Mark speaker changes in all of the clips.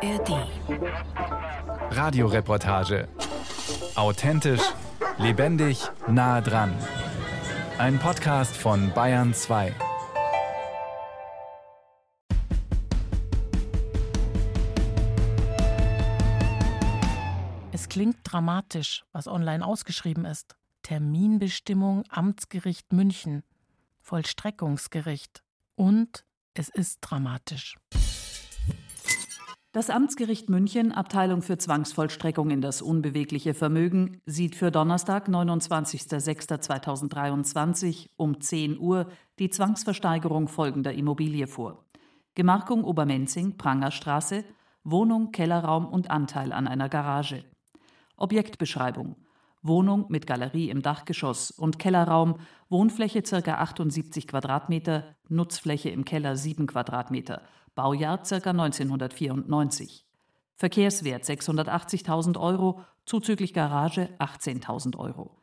Speaker 1: ARD.
Speaker 2: Radioreportage. Authentisch, lebendig, nah dran. Ein Podcast von Bayern 2.
Speaker 3: Es klingt dramatisch, was online ausgeschrieben ist. Terminbestimmung Amtsgericht München, Vollstreckungsgericht und es ist dramatisch.
Speaker 4: Das Amtsgericht München, Abteilung für Zwangsvollstreckung in das unbewegliche Vermögen, sieht für Donnerstag, 29.06.2023 um 10 Uhr die Zwangsversteigerung folgender Immobilie vor. Gemarkung Obermenzing, Prangerstraße, Wohnung, Kellerraum und Anteil an einer Garage. Objektbeschreibung. Wohnung mit Galerie im Dachgeschoss und Kellerraum, Wohnfläche ca. 78 Quadratmeter, Nutzfläche im Keller 7 Quadratmeter, Baujahr ca. 1994. Verkehrswert 680.000 Euro, zuzüglich Garage 18.000 Euro.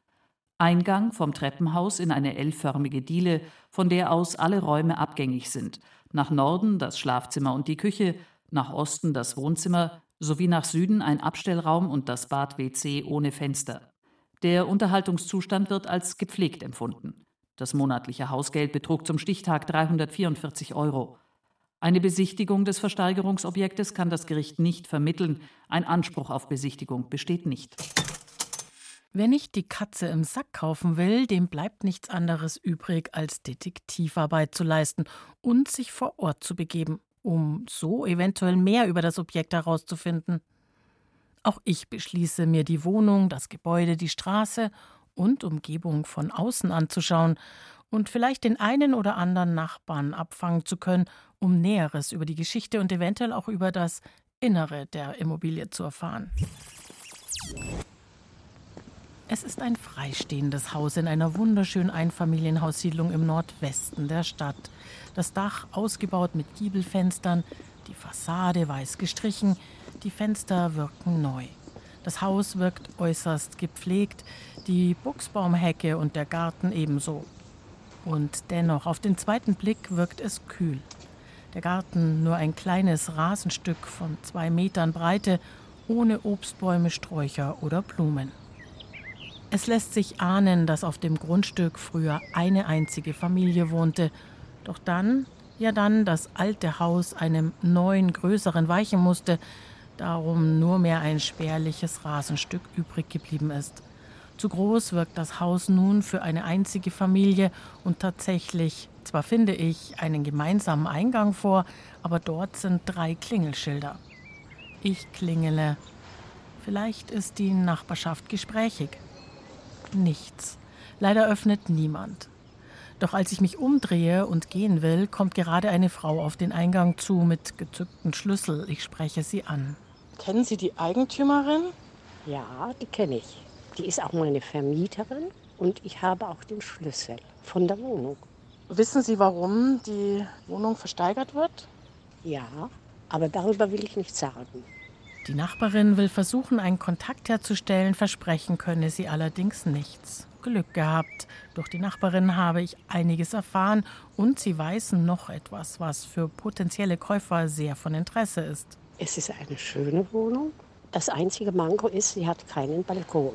Speaker 4: Eingang vom Treppenhaus in eine L-förmige Diele, von der aus alle Räume abgängig sind. Nach Norden das Schlafzimmer und die Küche, nach Osten das Wohnzimmer sowie nach Süden ein Abstellraum und das Bad-WC ohne Fenster. Der Unterhaltungszustand wird als gepflegt empfunden. Das monatliche Hausgeld betrug zum Stichtag 344 Euro. Eine Besichtigung des Versteigerungsobjektes kann das Gericht nicht vermitteln. Ein Anspruch auf Besichtigung besteht nicht.
Speaker 3: Wer nicht die Katze im Sack kaufen will, dem bleibt nichts anderes übrig, als Detektivarbeit zu leisten und sich vor Ort zu begeben, um so eventuell mehr über das Objekt herauszufinden. Auch ich beschließe mir die Wohnung, das Gebäude, die Straße und Umgebung von außen anzuschauen und vielleicht den einen oder anderen Nachbarn abfangen zu können, um Näheres über die Geschichte und eventuell auch über das Innere der Immobilie zu erfahren. Es ist ein freistehendes Haus in einer wunderschönen Einfamilienhaussiedlung im Nordwesten der Stadt. Das Dach ausgebaut mit Giebelfenstern, die Fassade weiß gestrichen, die Fenster wirken neu. Das Haus wirkt äußerst gepflegt, die Buchsbaumhecke und der Garten ebenso. Und dennoch, auf den zweiten Blick wirkt es kühl. Der Garten nur ein kleines Rasenstück von zwei Metern Breite, ohne Obstbäume, Sträucher oder Blumen. Es lässt sich ahnen, dass auf dem Grundstück früher eine einzige Familie wohnte. Doch dann, ja dann, das alte Haus einem neuen, größeren weichen musste, darum nur mehr ein spärliches Rasenstück übrig geblieben ist. Zu groß wirkt das Haus nun für eine einzige Familie und tatsächlich, zwar finde ich einen gemeinsamen Eingang vor, aber dort sind drei Klingelschilder. Ich klingele. Vielleicht ist die Nachbarschaft gesprächig. Nichts. Leider öffnet niemand. Doch als ich mich umdrehe und gehen will, kommt gerade eine Frau auf den Eingang zu mit gezückten Schlüssel. Ich spreche sie an.
Speaker 5: Kennen Sie die Eigentümerin?
Speaker 6: Ja, die kenne ich. Die ist auch meine Vermieterin und ich habe auch den Schlüssel von der Wohnung.
Speaker 5: Wissen Sie, warum die Wohnung versteigert wird?
Speaker 6: Ja, aber darüber will ich nichts sagen.
Speaker 3: Die Nachbarin will versuchen, einen Kontakt herzustellen, versprechen könne sie allerdings nichts. Glück gehabt. Durch die Nachbarin habe ich einiges erfahren und sie weiß noch etwas, was für potenzielle Käufer sehr von Interesse ist.
Speaker 6: Es ist eine schöne Wohnung. Das einzige Manko ist, sie hat keinen Balkon.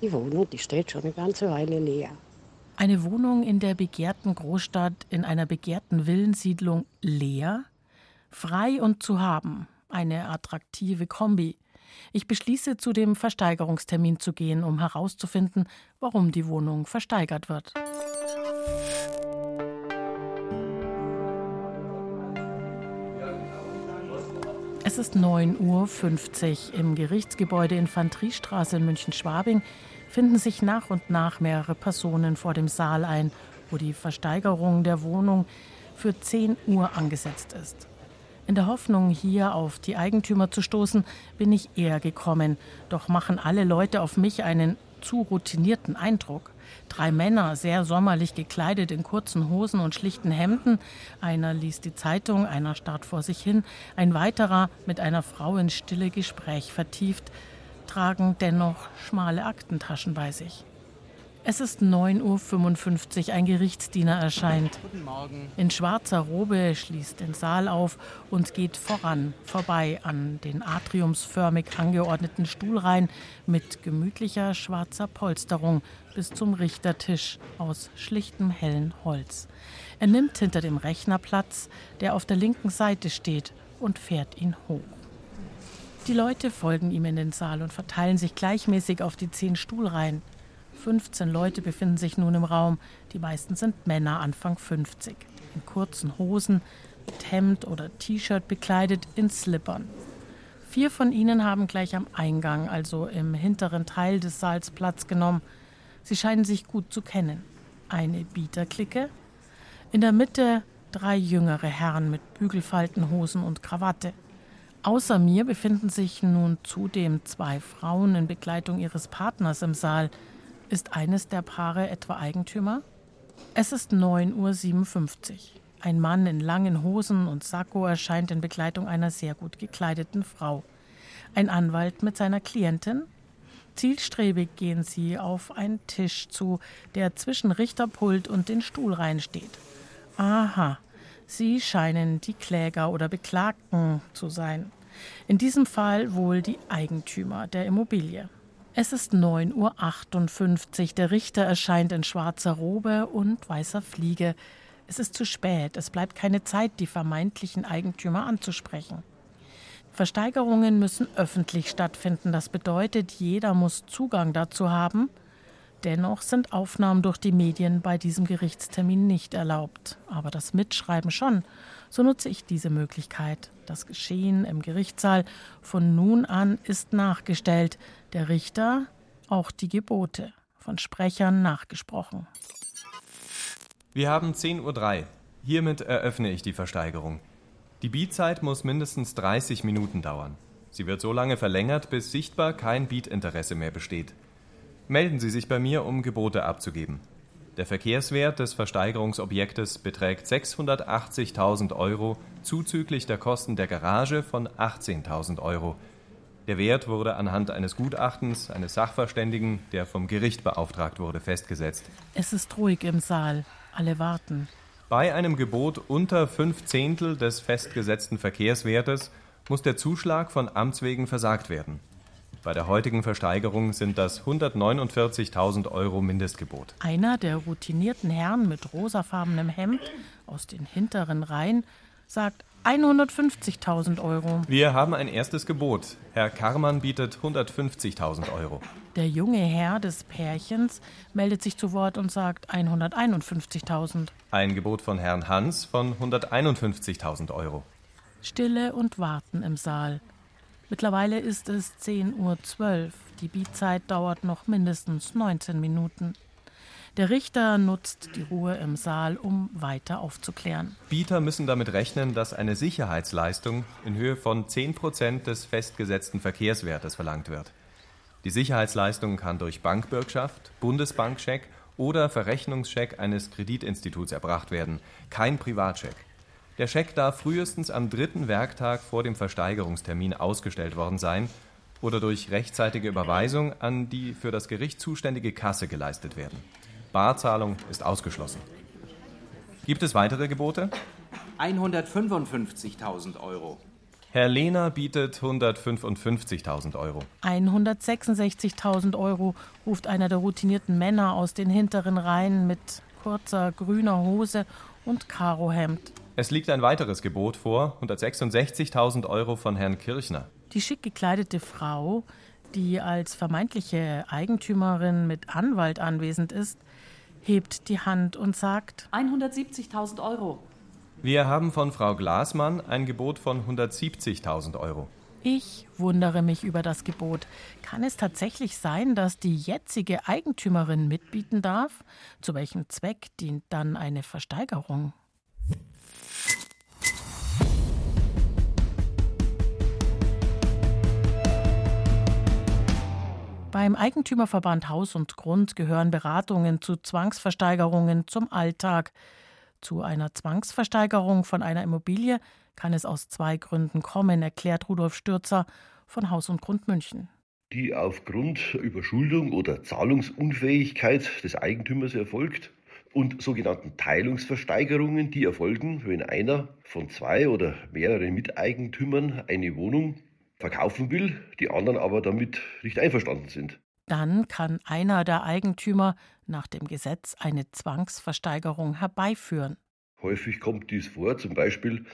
Speaker 6: Die Wohnung, die steht schon eine ganze Weile leer.
Speaker 3: Eine Wohnung in der begehrten Großstadt, in einer begehrten Villensiedlung leer? Frei und zu haben. Eine attraktive Kombi. Ich beschließe, zu dem Versteigerungstermin zu gehen, um herauszufinden, warum die Wohnung versteigert wird. Es ist 9.50 Uhr. Im Gerichtsgebäude Infanteriestraße in München-Schwabing finden sich nach und nach mehrere Personen vor dem Saal ein, wo die Versteigerung der Wohnung für 10 Uhr angesetzt ist. In der Hoffnung, hier auf die Eigentümer zu stoßen, bin ich eher gekommen. Doch machen alle Leute auf mich einen zu routinierten Eindruck. Drei Männer, sehr sommerlich gekleidet in kurzen Hosen und schlichten Hemden. Einer liest die Zeitung, einer starrt vor sich hin, ein weiterer mit einer Frau in stille Gespräch vertieft, tragen dennoch schmale Aktentaschen bei sich. Es ist 9.55 Uhr, ein Gerichtsdiener erscheint.
Speaker 1: Guten Morgen.
Speaker 3: In schwarzer Robe schließt den Saal auf und geht voran, vorbei an den atriumsförmig angeordneten Stuhlreihen mit gemütlicher schwarzer Polsterung bis zum Richtertisch aus schlichtem hellen Holz. Er nimmt hinter dem Rechner Platz, der auf der linken Seite steht, und fährt ihn hoch. Die Leute folgen ihm in den Saal und verteilen sich gleichmäßig auf die zehn Stuhlreihen. 15 Leute befinden sich nun im Raum. Die meisten sind Männer Anfang 50. In kurzen Hosen, mit Hemd oder T-Shirt bekleidet, in Slippern. Vier von ihnen haben gleich am Eingang, also im hinteren Teil des Saals, Platz genommen. Sie scheinen sich gut zu kennen. Eine Bieterklicke. In der Mitte drei jüngere Herren mit Bügelfaltenhosen und Krawatte. Außer mir befinden sich nun zudem zwei Frauen in Begleitung ihres Partners im Saal. Ist eines der Paare etwa Eigentümer? Es ist 9.57 Uhr. Ein Mann in langen Hosen und Sakko erscheint in Begleitung einer sehr gut gekleideten Frau. Ein Anwalt mit seiner Klientin. Zielstrebig gehen sie auf einen Tisch zu, der zwischen Richterpult und den Stuhlreihen steht. Aha, sie scheinen die Kläger oder Beklagten zu sein. In diesem Fall wohl die Eigentümer der Immobilie. Es ist 9.58 Uhr. Der Richter erscheint in schwarzer Robe und weißer Fliege. Es ist zu spät. Es bleibt keine Zeit, die vermeintlichen Eigentümer anzusprechen. Versteigerungen müssen öffentlich stattfinden. Das bedeutet, jeder muss Zugang dazu haben. Dennoch sind Aufnahmen durch die Medien bei diesem Gerichtstermin nicht erlaubt. Aber das Mitschreiben schon. So nutze ich diese Möglichkeit. Das Geschehen im Gerichtssaal von nun an ist nachgestellt. Der Richter auch die Gebote von Sprechern nachgesprochen.
Speaker 7: Wir haben 10.03 Uhr. Hiermit eröffne ich die Versteigerung. Die Bietzeit muss mindestens 30 Minuten dauern. Sie wird so lange verlängert, bis sichtbar kein Bietinteresse mehr besteht. Melden Sie sich bei mir, um Gebote abzugeben. Der Verkehrswert des Versteigerungsobjektes beträgt 680.000 Euro zuzüglich der Kosten der Garage von 18.000 Euro. Der Wert wurde anhand eines Gutachtens eines Sachverständigen, der vom Gericht beauftragt wurde, festgesetzt.
Speaker 3: Es ist ruhig im Saal. Alle warten.
Speaker 7: Bei einem Gebot unter fünf Zehntel des festgesetzten Verkehrswertes muss der Zuschlag von Amts wegen versagt werden. Bei der heutigen Versteigerung sind das 149.000 Euro Mindestgebot.
Speaker 3: Einer der routinierten Herren mit rosafarbenem Hemd aus den hinteren Reihen sagt 150.000 Euro.
Speaker 7: Wir haben ein erstes Gebot. Herr Karmann bietet 150.000 Euro.
Speaker 3: Der junge Herr des Pärchens meldet sich zu Wort und sagt 151.000.
Speaker 7: Ein Gebot von Herrn Hans von 151.000 Euro.
Speaker 3: Stille und Warten im Saal. Mittlerweile ist es 10.12 Uhr. Die Bietzeit dauert noch mindestens 19 Minuten. Der Richter nutzt die Ruhe im Saal, um weiter aufzuklären.
Speaker 7: Bieter müssen damit rechnen, dass eine Sicherheitsleistung in Höhe von 10 Prozent des festgesetzten Verkehrswertes verlangt wird. Die Sicherheitsleistung kann durch Bankbürgschaft, Bundesbankscheck oder Verrechnungscheck eines Kreditinstituts erbracht werden, kein Privatscheck. Der Scheck darf frühestens am dritten Werktag vor dem Versteigerungstermin ausgestellt worden sein oder durch rechtzeitige Überweisung an die für das Gericht zuständige Kasse geleistet werden. Barzahlung ist ausgeschlossen. Gibt es weitere Gebote?
Speaker 1: 155.000 Euro.
Speaker 7: Herr Lehner bietet 155.000 Euro.
Speaker 3: 166.000 Euro ruft einer der routinierten Männer aus den hinteren Reihen mit kurzer grüner Hose und Karohemd.
Speaker 7: Es liegt ein weiteres Gebot vor, 166.000 Euro von Herrn Kirchner.
Speaker 3: Die schick gekleidete Frau, die als vermeintliche Eigentümerin mit Anwalt anwesend ist, hebt die Hand und sagt
Speaker 4: 170.000 Euro.
Speaker 7: Wir haben von Frau Glasmann ein Gebot von 170.000 Euro.
Speaker 3: Ich wundere mich über das Gebot. Kann es tatsächlich sein, dass die jetzige Eigentümerin mitbieten darf? Zu welchem Zweck dient dann eine Versteigerung? Beim Eigentümerverband Haus und Grund gehören Beratungen zu Zwangsversteigerungen zum Alltag. Zu einer Zwangsversteigerung von einer Immobilie kann es aus zwei Gründen kommen, erklärt Rudolf Stürzer von Haus und Grund München.
Speaker 1: die aufgrund Überschuldung oder Zahlungsunfähigkeit des Eigentümers erfolgt und sogenannten Teilungsversteigerungen, die erfolgen, wenn einer von zwei oder mehreren Miteigentümern eine Wohnung verkaufen will, die anderen aber damit nicht einverstanden sind.
Speaker 3: Dann kann einer der Eigentümer nach dem Gesetz eine Zwangsversteigerung herbeiführen.
Speaker 1: Häufig kommt dies vor, zum Beispiel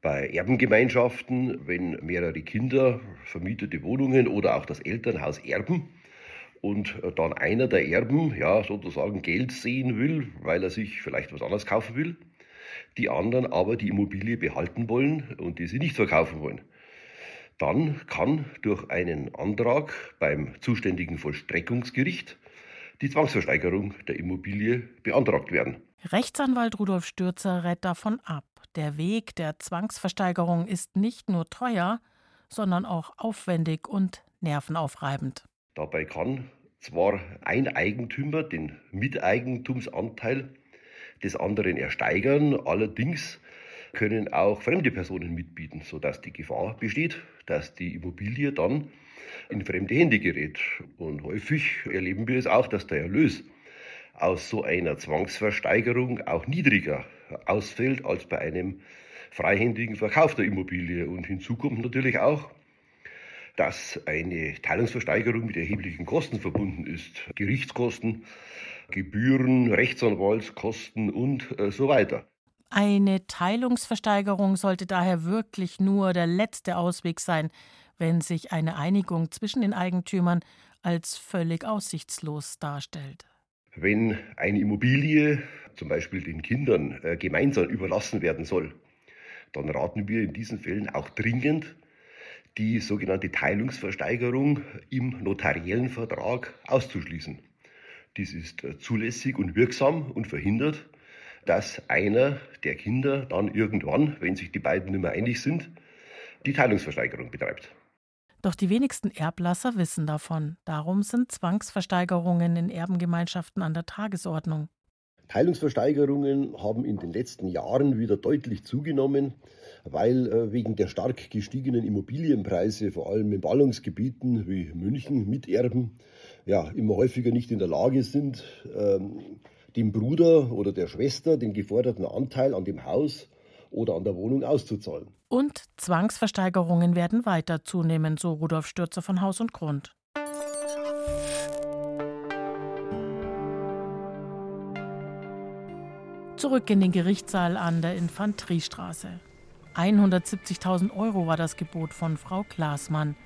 Speaker 1: bei Erbengemeinschaften, wenn mehrere Kinder vermietete Wohnungen oder auch das Elternhaus erben und dann einer der Erben ja sozusagen Geld sehen will, weil er sich vielleicht was anderes kaufen will, die anderen aber die Immobilie behalten wollen und die sie nicht verkaufen wollen. Dann kann durch einen Antrag beim zuständigen Vollstreckungsgericht die Zwangsversteigerung der Immobilie beantragt werden.
Speaker 3: Rechtsanwalt Rudolf Stürzer rät davon ab. Der Weg der Zwangsversteigerung ist nicht nur teuer, sondern auch aufwendig und nervenaufreibend.
Speaker 1: Dabei kann zwar ein Eigentümer den Miteigentumsanteil des anderen ersteigern, allerdings können auch fremde Personen mitbieten, sodass die Gefahr besteht, dass die Immobilie dann in fremde Hände gerät. Und häufig erleben wir es auch, dass der Erlös aus so einer Zwangsversteigerung auch niedriger ausfällt als bei einem freihändigen Verkauf der Immobilie. Und hinzu kommt natürlich auch, dass eine Teilungsversteigerung mit erheblichen Kosten verbunden ist. Gerichtskosten, Gebühren, Rechtsanwaltskosten und äh, so weiter.
Speaker 3: Eine Teilungsversteigerung sollte daher wirklich nur der letzte Ausweg sein, wenn sich eine Einigung zwischen den Eigentümern als völlig aussichtslos darstellt.
Speaker 1: Wenn eine Immobilie zum Beispiel den Kindern äh, gemeinsam überlassen werden soll, dann raten wir in diesen Fällen auch dringend, die sogenannte Teilungsversteigerung im notariellen Vertrag auszuschließen. Dies ist äh, zulässig und wirksam und verhindert, dass einer der Kinder dann irgendwann, wenn sich die beiden nicht mehr einig sind, die Teilungsversteigerung betreibt.
Speaker 3: Doch die wenigsten Erblasser wissen davon. Darum sind Zwangsversteigerungen in Erbengemeinschaften an der Tagesordnung.
Speaker 1: Teilungsversteigerungen haben in den letzten Jahren wieder deutlich zugenommen, weil äh, wegen der stark gestiegenen Immobilienpreise, vor allem in Ballungsgebieten wie München, Miterben ja immer häufiger nicht in der Lage sind, ähm, dem Bruder oder der Schwester den geforderten Anteil an dem Haus oder an der Wohnung auszuzahlen.
Speaker 3: Und Zwangsversteigerungen werden weiter zunehmen, so Rudolf Stürzer von Haus und Grund. Zurück in den Gerichtssaal an der Infanteriestraße. 170.000 Euro war das Gebot von Frau Glasmann.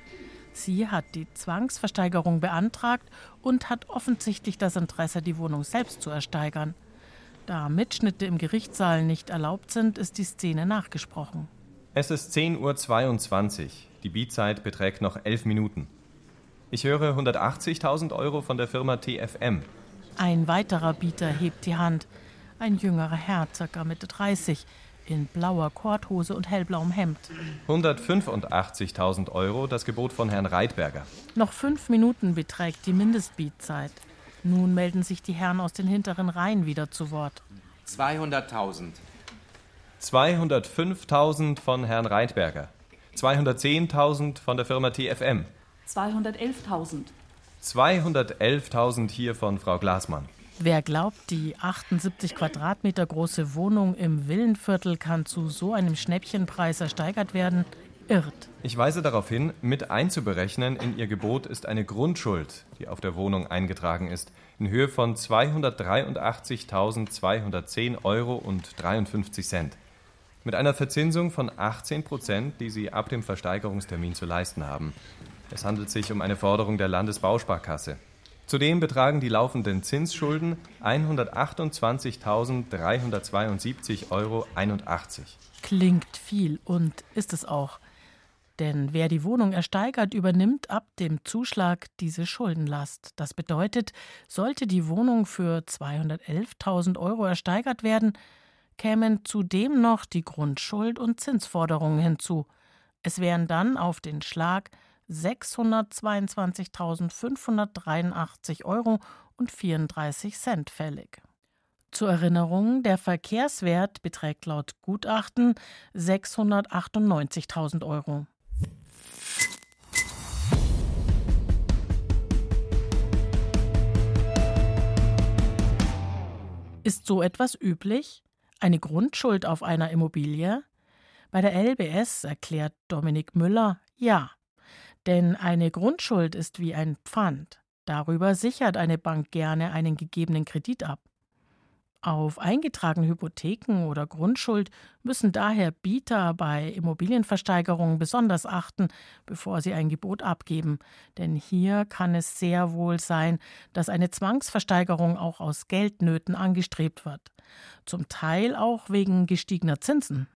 Speaker 3: Sie hat die Zwangsversteigerung beantragt und hat offensichtlich das Interesse, die Wohnung selbst zu ersteigern. Da Mitschnitte im Gerichtssaal nicht erlaubt sind, ist die Szene nachgesprochen.
Speaker 7: Es ist 10.22 Uhr. Die Bietzeit beträgt noch elf Minuten. Ich höre 180.000 Euro von der Firma TFM.
Speaker 3: Ein weiterer Bieter hebt die Hand. Ein jüngerer Herr, circa Mitte 30, in blauer Korthose und hellblauem Hemd.
Speaker 7: 185.000 Euro, das Gebot von Herrn Reitberger.
Speaker 3: Noch fünf Minuten beträgt die Mindestbietzeit. Nun melden sich die Herren aus den hinteren Reihen wieder zu Wort.
Speaker 8: 200.000.
Speaker 7: 205.000 von Herrn Reitberger. 210.000 von der Firma TFM.
Speaker 4: 211.000.
Speaker 7: 211.000 hier von Frau Glasmann.
Speaker 3: Wer glaubt, die 78 Quadratmeter große Wohnung im Villenviertel kann zu so einem Schnäppchenpreis ersteigert werden, irrt.
Speaker 7: Ich weise darauf hin, mit einzuberechnen in Ihr Gebot ist eine Grundschuld, die auf der Wohnung eingetragen ist, in Höhe von 283.210 Euro und 53 Cent. Mit einer Verzinsung von 18 Prozent, die Sie ab dem Versteigerungstermin zu leisten haben. Es handelt sich um eine Forderung der Landesbausparkasse. Zudem betragen die laufenden Zinsschulden 128.372,81 Euro.
Speaker 3: Klingt viel und ist es auch. Denn wer die Wohnung ersteigert, übernimmt ab dem Zuschlag diese Schuldenlast. Das bedeutet, sollte die Wohnung für 211.000 Euro ersteigert werden, kämen zudem noch die Grundschuld und Zinsforderungen hinzu. Es wären dann auf den Schlag 622.583 Euro und 34 Cent fällig. Zur Erinnerung, der Verkehrswert beträgt laut Gutachten 698.000 Euro. Ist so etwas üblich? Eine Grundschuld auf einer Immobilie? Bei der LBS erklärt Dominik Müller ja. Denn eine Grundschuld ist wie ein Pfand. Darüber sichert eine Bank gerne einen gegebenen Kredit ab. Auf eingetragene Hypotheken oder Grundschuld müssen daher Bieter bei Immobilienversteigerungen besonders achten, bevor sie ein Gebot abgeben, denn hier kann es sehr wohl sein, dass eine Zwangsversteigerung auch aus Geldnöten angestrebt wird, zum Teil auch wegen gestiegener Zinsen.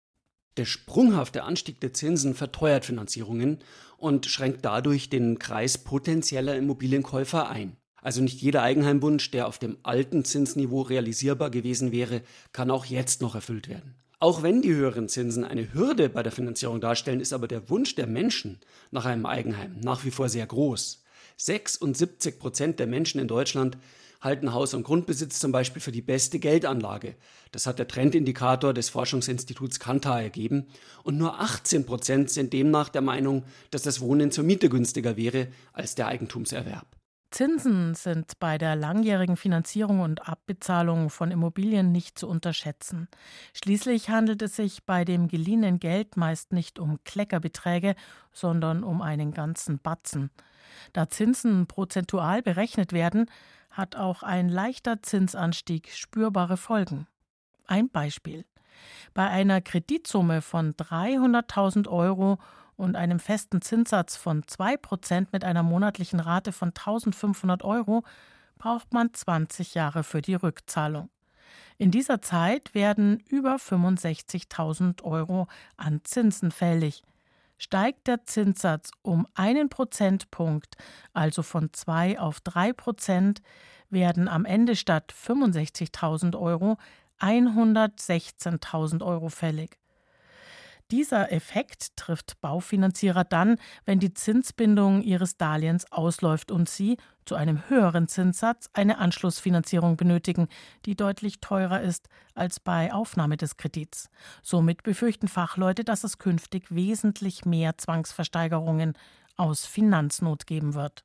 Speaker 9: Der sprunghafte Anstieg der Zinsen verteuert Finanzierungen und schränkt dadurch den Kreis potenzieller Immobilienkäufer ein. Also nicht jeder Eigenheimwunsch, der auf dem alten Zinsniveau realisierbar gewesen wäre, kann auch jetzt noch erfüllt werden. Auch wenn die höheren Zinsen eine Hürde bei der Finanzierung darstellen, ist aber der Wunsch der Menschen nach einem Eigenheim nach wie vor sehr groß. 76 Prozent der Menschen in Deutschland halten Haus- und Grundbesitz zum Beispiel für die beste Geldanlage. Das hat der Trendindikator des Forschungsinstituts Kantar ergeben. Und nur 18 Prozent sind demnach der Meinung, dass das Wohnen zur Miete günstiger wäre als der Eigentumserwerb.
Speaker 3: Zinsen sind bei der langjährigen Finanzierung und Abbezahlung von Immobilien nicht zu unterschätzen. Schließlich handelt es sich bei dem geliehenen Geld meist nicht um Kleckerbeträge, sondern um einen ganzen Batzen. Da Zinsen prozentual berechnet werden, hat auch ein leichter Zinsanstieg spürbare Folgen. Ein Beispiel. Bei einer Kreditsumme von 300.000 Euro und einem festen Zinssatz von 2% mit einer monatlichen Rate von 1500 Euro braucht man 20 Jahre für die Rückzahlung. In dieser Zeit werden über 65.000 Euro an Zinsen fällig. Steigt der Zinssatz um einen Prozentpunkt, also von 2 auf 3 Prozent, werden am Ende statt 65.000 Euro 116.000 Euro fällig. Dieser Effekt trifft Baufinanzierer dann, wenn die Zinsbindung ihres Darlehens ausläuft und sie zu einem höheren Zinssatz eine Anschlussfinanzierung benötigen, die deutlich teurer ist als bei Aufnahme des Kredits. Somit befürchten Fachleute, dass es künftig wesentlich mehr Zwangsversteigerungen aus Finanznot geben wird.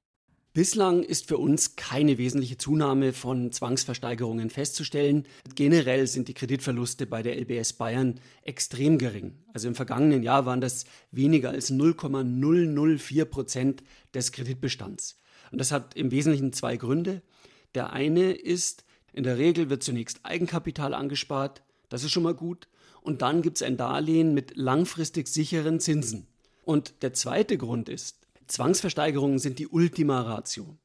Speaker 9: Bislang ist für uns keine wesentliche Zunahme von Zwangsversteigerungen festzustellen. Generell sind die Kreditverluste bei der LBS Bayern extrem gering. Also im vergangenen Jahr waren das weniger als 0,004 Prozent des Kreditbestands. Und das hat im Wesentlichen zwei Gründe. Der eine ist, in der Regel wird zunächst Eigenkapital angespart. Das ist schon mal gut. Und dann gibt es ein Darlehen mit langfristig sicheren Zinsen. Und der zweite Grund ist, Zwangsversteigerungen sind die Ultima Ratio.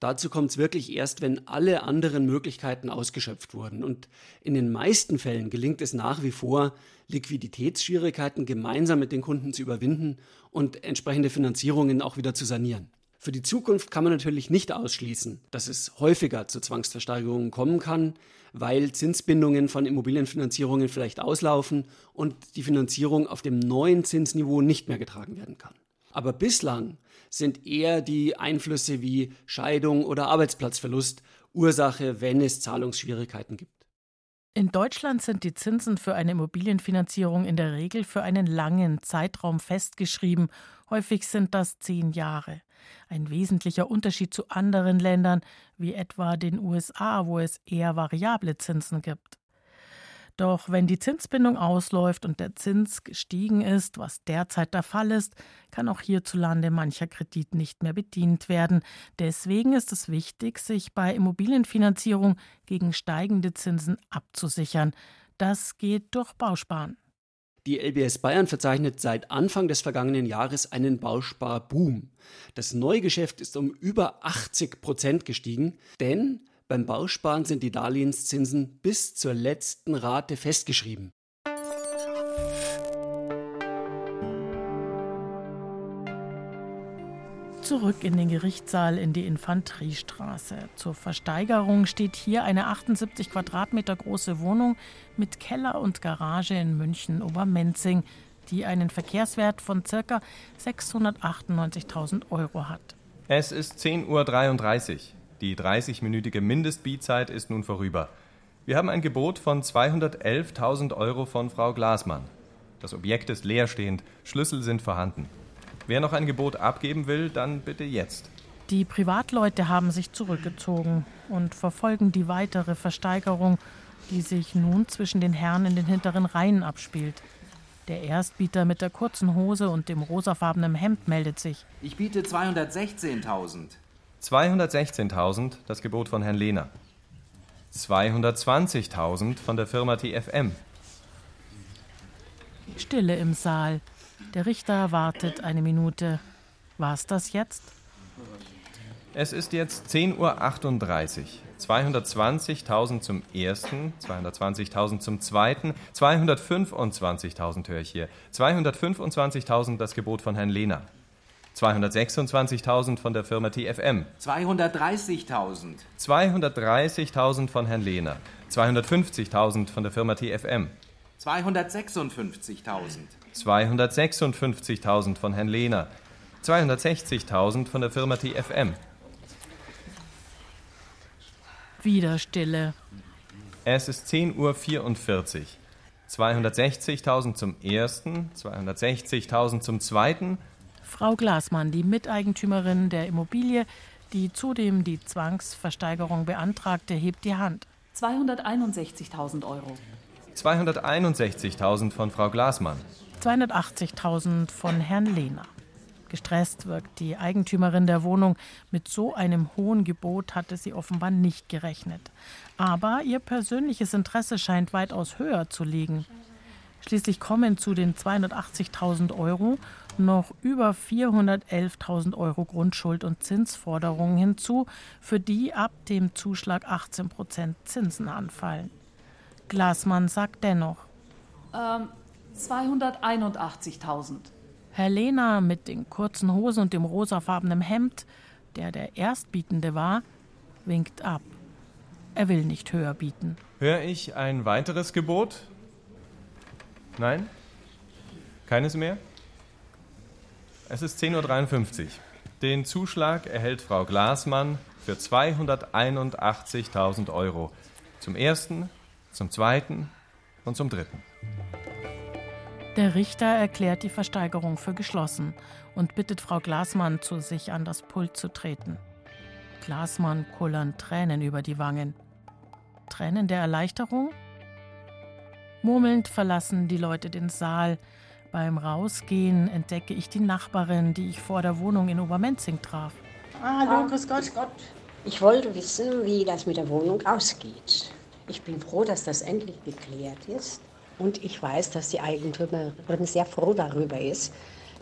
Speaker 9: Dazu kommt es wirklich erst, wenn alle anderen Möglichkeiten ausgeschöpft wurden. Und in den meisten Fällen gelingt es nach wie vor, Liquiditätsschwierigkeiten gemeinsam mit den Kunden zu überwinden und entsprechende Finanzierungen auch wieder zu sanieren. Für die Zukunft kann man natürlich nicht ausschließen, dass es häufiger zu Zwangsversteigerungen kommen kann, weil Zinsbindungen von Immobilienfinanzierungen vielleicht auslaufen und die Finanzierung auf dem neuen Zinsniveau nicht mehr getragen werden kann. Aber bislang sind eher die Einflüsse wie Scheidung oder Arbeitsplatzverlust Ursache, wenn es Zahlungsschwierigkeiten gibt.
Speaker 3: In Deutschland sind die Zinsen für eine Immobilienfinanzierung in der Regel für einen langen Zeitraum festgeschrieben. Häufig sind das zehn Jahre. Ein wesentlicher Unterschied zu anderen Ländern, wie etwa den USA, wo es eher variable Zinsen gibt. Doch wenn die Zinsbindung ausläuft und der Zins gestiegen ist, was derzeit der Fall ist, kann auch hierzulande mancher Kredit nicht mehr bedient werden. Deswegen ist es wichtig, sich bei Immobilienfinanzierung gegen steigende Zinsen abzusichern. Das geht durch Bausparen.
Speaker 9: Die LBS Bayern verzeichnet seit Anfang des vergangenen Jahres einen Bausparboom. Das Neugeschäft ist um über 80 Prozent gestiegen, denn beim Bausparen sind die Darlehenszinsen bis zur letzten Rate festgeschrieben.
Speaker 3: Zurück in den Gerichtssaal in die Infanteriestraße. Zur Versteigerung steht hier eine 78 Quadratmeter große Wohnung mit Keller und Garage in München-Obermenzing, die einen Verkehrswert von ca. 698.000 Euro hat.
Speaker 7: Es ist 10.33 Uhr. Die 30-minütige Mindestbietzeit ist nun vorüber. Wir haben ein Gebot von 211.000 Euro von Frau Glasmann. Das Objekt ist leerstehend, Schlüssel sind vorhanden. Wer noch ein Gebot abgeben will, dann bitte jetzt.
Speaker 3: Die Privatleute haben sich zurückgezogen und verfolgen die weitere Versteigerung die sich nun zwischen den Herren in den hinteren Reihen abspielt. Der Erstbieter mit der kurzen Hose und dem rosafarbenen Hemd meldet sich.
Speaker 8: Ich biete 216.000.
Speaker 7: 216.000, das Gebot von Herrn Lehner. 220.000 von der Firma TFM.
Speaker 3: Stille im Saal. Der Richter wartet eine Minute. War's das jetzt?
Speaker 7: Es ist jetzt 10.38 Uhr. 220.000 zum ersten, 220.000 zum zweiten, 225.000 höre ich hier. 225.000 das Gebot von Herrn Lehner. 226.000 von der Firma TFM.
Speaker 8: 230.000.
Speaker 7: 230.000 von Herrn Lehner. 250.000 von der Firma TFM.
Speaker 8: 256.000.
Speaker 7: 256.000 von Herrn Lehner. 260.000 von der Firma TFM.
Speaker 3: Wieder Stille.
Speaker 7: Es ist 10.44 Uhr. 260.000 zum ersten, 260.000 zum zweiten.
Speaker 3: Frau Glasmann, die Miteigentümerin der Immobilie, die zudem die Zwangsversteigerung beantragte, hebt die Hand.
Speaker 4: 261.000 Euro.
Speaker 7: 261.000 von Frau Glasmann.
Speaker 3: 280.000 von Herrn Lehner. Gestresst wirkt die Eigentümerin der Wohnung. Mit so einem hohen Gebot hatte sie offenbar nicht gerechnet. Aber ihr persönliches Interesse scheint weitaus höher zu liegen. Schließlich kommen zu den 280.000 Euro noch über 411.000 Euro Grundschuld und Zinsforderungen hinzu, für die ab dem Zuschlag 18 Prozent Zinsen anfallen. Glasmann sagt dennoch.
Speaker 4: Ähm, 281.000.
Speaker 3: Herr Lehner mit den kurzen Hosen und dem rosafarbenen Hemd, der der Erstbietende war, winkt ab. Er will nicht höher bieten.
Speaker 7: Höre ich ein weiteres Gebot? Nein? Keines mehr? Es ist 10.53 Uhr. Den Zuschlag erhält Frau Glasmann für 281.000 Euro. Zum ersten, zum zweiten und zum dritten.
Speaker 3: Der Richter erklärt die Versteigerung für geschlossen und bittet Frau Glasmann, zu sich an das Pult zu treten. Glasmann kullern Tränen über die Wangen. Tränen der Erleichterung? Murmelnd verlassen die Leute den Saal. Beim Rausgehen entdecke ich die Nachbarin, die ich vor der Wohnung in Obermenzing traf.
Speaker 6: Ah, hallo, grüß Gott. Gott. Ich wollte wissen, wie das mit der Wohnung ausgeht. Ich bin froh, dass das endlich geklärt ist. Und ich weiß, dass die Eigentümerin sehr froh darüber ist,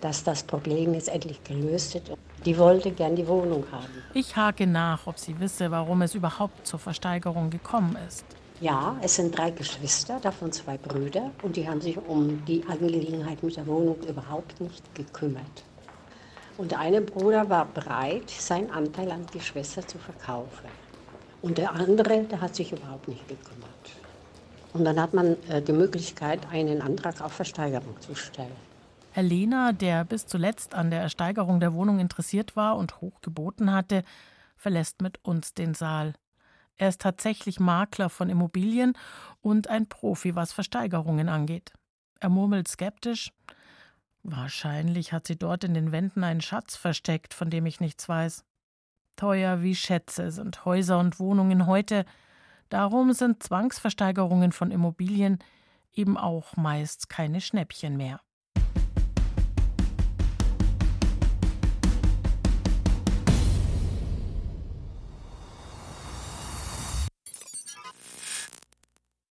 Speaker 6: dass das Problem jetzt endlich gelöst ist. Die wollte gern die Wohnung haben.
Speaker 3: Ich hake nach, ob sie wisse, warum es überhaupt zur Versteigerung gekommen ist.
Speaker 6: Ja, es sind drei Geschwister, davon zwei Brüder, und die haben sich um die Angelegenheit mit der Wohnung überhaupt nicht gekümmert. Und der eine Bruder war bereit, seinen Anteil an die Schwester zu verkaufen. Und der andere, der hat sich überhaupt nicht gekümmert. Und dann hat man äh, die Möglichkeit, einen Antrag auf Versteigerung zu stellen.
Speaker 3: Herr Lehner, der bis zuletzt an der Ersteigerung der Wohnung interessiert war und hoch geboten hatte, verlässt mit uns den Saal. Er ist tatsächlich Makler von Immobilien und ein Profi, was Versteigerungen angeht. Er murmelt skeptisch. Wahrscheinlich hat sie dort in den Wänden einen Schatz versteckt, von dem ich nichts weiß. Teuer wie Schätze sind Häuser und Wohnungen heute, Darum sind Zwangsversteigerungen von Immobilien eben auch meist keine Schnäppchen mehr.